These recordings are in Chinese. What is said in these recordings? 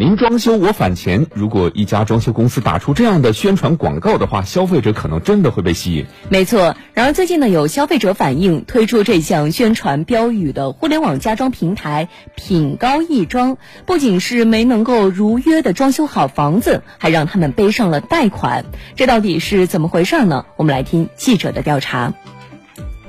零装修我返钱。如果一家装修公司打出这样的宣传广告的话，消费者可能真的会被吸引。没错。然而最近呢，有消费者反映，推出这项宣传标语的互联网家装平台品高易装，不仅是没能够如约的装修好房子，还让他们背上了贷款。这到底是怎么回事呢？我们来听记者的调查。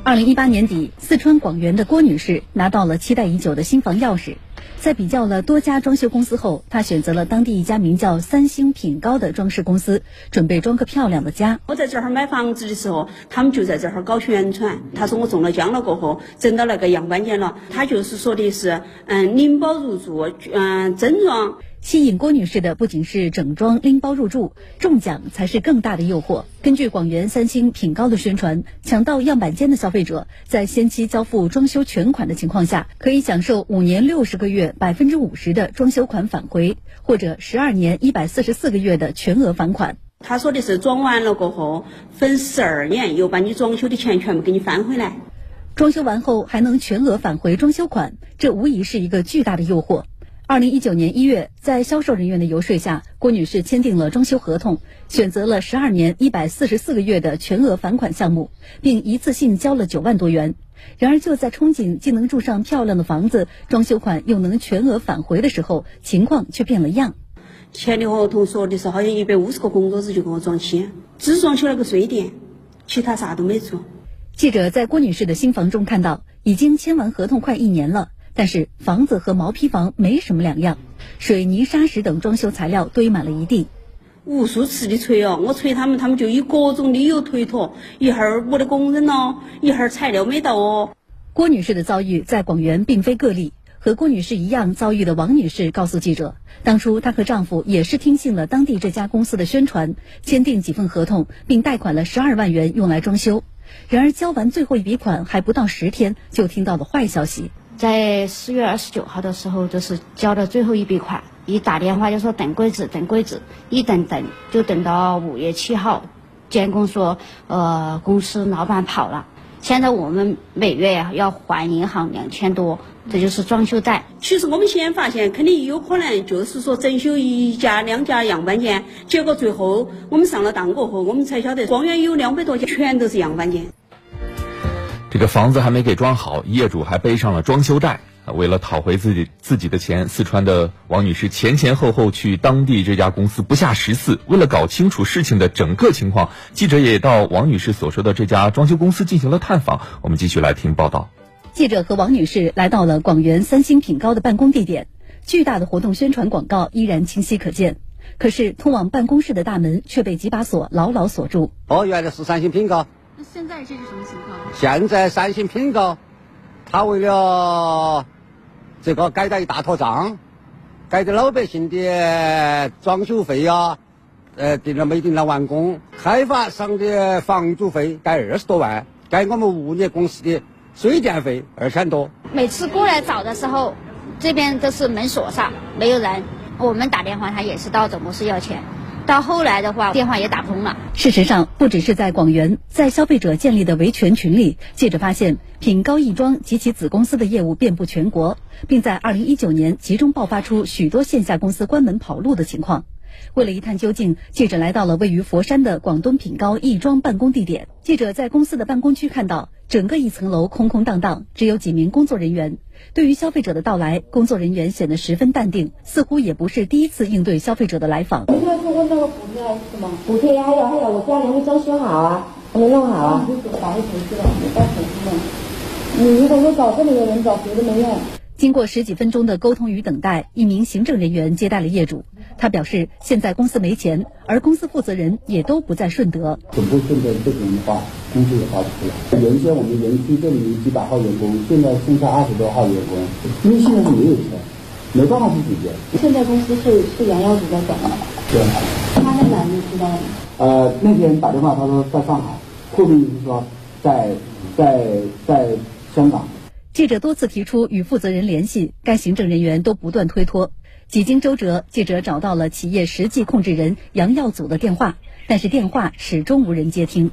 二零一八年底，四川广元的郭女士拿到了期待已久的新房钥匙。在比较了多家装修公司后，她选择了当地一家名叫“三星品高”的装饰公司，准备装个漂亮的家。我在这儿买房子的时候，他们就在这儿搞宣传。他说我中了奖了过后，挣到那个样板间了。他就是说的是，嗯，拎包入住，嗯，整装。吸引郭女士的不仅是整装拎包入住，中奖才是更大的诱惑。根据广元三星品高的宣传，抢到样板间的消费者，在先期交付装修全款的情况下，可以享受五年六十个月百分之五十的装修款返回，或者十二年一百四十四个月的全额返款。他说的是装完了过后分十二年，又把你装修的钱全部给你翻回来。装修完后还能全额返回装修款，这无疑是一个巨大的诱惑。二零一九年一月，在销售人员的游说下，郭女士签订了装修合同，选择了十二年一百四十四个月的全额返款项目，并一次性交了九万多元。然而，就在憧憬既能住上漂亮的房子，装修款又能全额返回的时候，情况却变了样。签的合同说的是好像一百五十个工作日就给我装起，只装修了个水电，其他啥都没做。记者在郭女士的新房中看到，已经签完合同快一年了。但是房子和毛坯房没什么两样，水泥、砂石等装修材料堆满了一地，无数次的催哦，我催他们，他们就以各种理由推脱，一会儿我的工人哦，一会儿材料没到哦。郭女士的遭遇在广元并非个例，和郭女士一样遭遇的王女士告诉记者，当初她和丈夫也是听信了当地这家公司的宣传，签订几份合同，并贷款了十二万元用来装修，然而交完最后一笔款还不到十天，就听到了坏消息。在四月二十九号的时候，就是交的最后一笔款，一打电话就说等柜子，等柜子，一等等就等到五月七号，监工说，呃，公司老板跑了，现在我们每月要还银行两千多，这就是装修贷。其实我们先发现，肯定有可能就是说整修一家两家样板间，结果最后我们上了当过后，我们才晓得，光远有两百多家，全都是样板间。这个房子还没给装好，业主还背上了装修贷啊！为了讨回自己自己的钱，四川的王女士前前后后去当地这家公司不下十次。为了搞清楚事情的整个情况，记者也到王女士所说的这家装修公司进行了探访。我们继续来听报道。记者和王女士来到了广元三星品高的办公地点，巨大的活动宣传广告依然清晰可见，可是通往办公室的大门却被几把锁牢牢锁住。哦，原来是三星品高。现在这是什么情况？现在三星品高，他为了这个改了一大坨账，改的老百姓的装修费呀，呃，定了没定了完工，开发商的房租费改二十多万，改我们物业公司的水电费二千多。每次过来找的时候，这边都是门锁上，没有人。我们打电话，他也是到总公司要钱。到后来的话，电话也打不通了。事实上，不只是在广元，在消费者建立的维权群里，记者发现品高亦庄及其子公司的业务遍布全国，并在二零一九年集中爆发出许多线下公司关门跑路的情况。为了一探究竟，记者来到了位于佛山的广东品高亦庄办公地点。记者在公司的办公区看到，整个一层楼空空荡荡，只有几名工作人员。对于消费者的到来，工作人员显得十分淡定，似乎也不是第一次应对消费者的来访。你说是我那个补贴还是什么？补贴还有还有，我家里没装修好啊，还没弄好啊。打回城市了，没到城市了。你如果说找这里的人，找别的没用。经过十几分钟的沟通与等待，一名行政人员接待了业主。他表示，现在公司没钱，而公司负责人也都不在顺德。总部顺德这种的话，工资也发不出来。原先我们园区这里有几百号员工，现在剩下二十多号员工，因为现在是没有钱，没办法去解决。现在公司是是杨耀祖在管吗？对。他在哪？你知道吗？呃，那天打电话，他说在上海，后面就是说在在在香港。记者多次提出与负责人联系，该行政人员都不断推脱。几经周折，记者找到了企业实际控制人杨耀祖的电话，但是电话始终无人接听。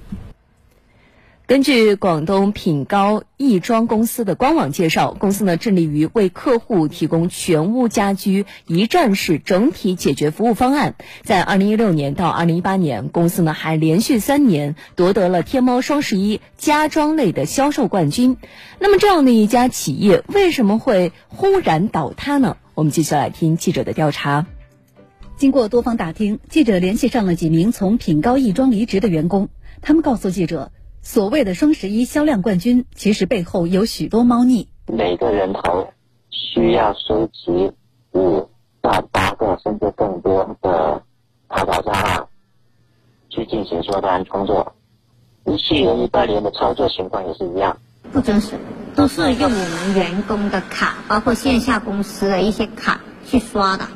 根据广东品高亦庄公司的官网介绍，公司呢致力于为客户提供全屋家居一站式整体解决服务方案。在二零一六年到二零一八年，公司呢还连续三年夺得了天猫双十一家装类的销售冠军。那么这样的一家企业为什么会忽然倒塌呢？我们继续来听记者的调查。经过多方打听，记者联系上了几名从品高亦庄离职的员工，他们告诉记者。所谓的双十一销量冠军，其实背后有许多猫腻。每个人头需要收集五到八个甚至更多的淘宝账号去进行刷单工作，一系列一八年的操作情况也是一样，不真实，都是用我们员工的卡，包括线下公司的一些卡去刷的，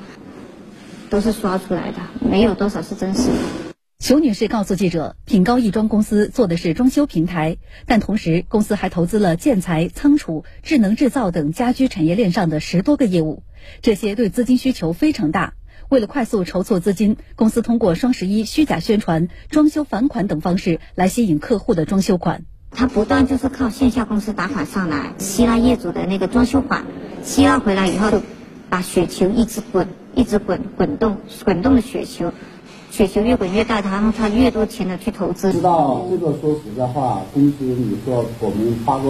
都是刷出来的，没有多少是真实的。熊女士告诉记者，品高亦庄公司做的是装修平台，但同时公司还投资了建材、仓储、智能制造等家居产业链上的十多个业务，这些对资金需求非常大。为了快速筹措资金，公司通过双十一虚假宣传、装修返款等方式来吸引客户的装修款。他不断就是靠线下公司打款上来，吸纳业主的那个装修款，吸纳回来以后，把雪球一直滚，一直滚，滚动，滚动的雪球。雪球越滚越大，他们他越多钱的去投资。知道这个，说实在话，公司你说我们发个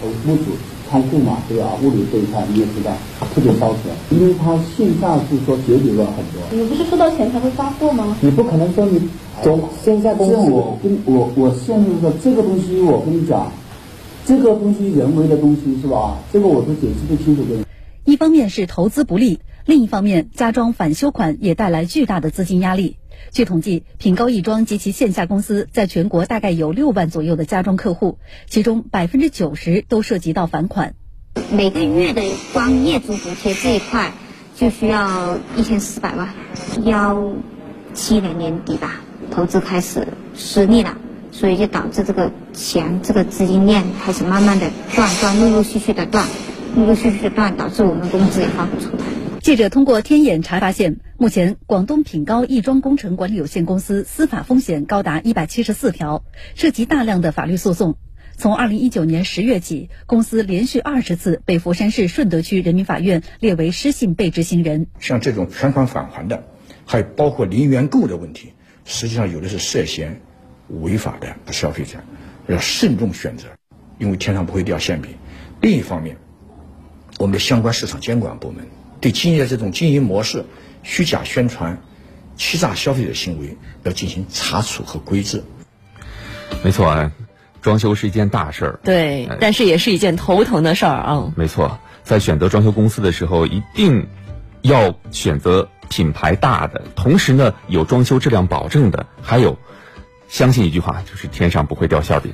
呃屋主仓库嘛，对吧？物流这一块你也知道，特别烧钱，因为他线下是说节流了很多。你不是收到钱才会发货吗？你不可能说你从线下公司，我跟我我现在说这个东西，我跟你讲，这个东西人为的东西是吧？这个我都解释不清楚的。一方面是投资不利。另一方面，家装返修款也带来巨大的资金压力。据统计，品高亦庄及其线下公司在全国大概有六万左右的家装客户，其中百分之九十都涉及到返款。每个月的光业主补贴这一块就需要一千四百万，幺七年年底吧，投资开始失利了，所以就导致这个钱这个资金链开始慢慢的断断，陆陆续续的断，陆陆续续的断，导致我们工资也发不出来。记者通过天眼查发现，目前广东品高亦庄工程管理有限公司司法风险高达一百七十四条，涉及大量的法律诉讼。从二零一九年十月起，公司连续二十次被佛山市顺德区人民法院列为失信被执行人。像这种全款返还的，还包括零元购的问题，实际上有的是涉嫌违法的消费者，要慎重选择，因为天上不会掉馅饼。另一方面，我们的相关市场监管部门。对企业的这种经营模式、虚假宣传、欺诈消费者行为，要进行查处和规制。没错啊，装修是一件大事儿，对，但是也是一件头疼的事儿啊。没错，在选择装修公司的时候，一定要选择品牌大的，同时呢有装修质量保证的，还有相信一句话，就是天上不会掉馅饼。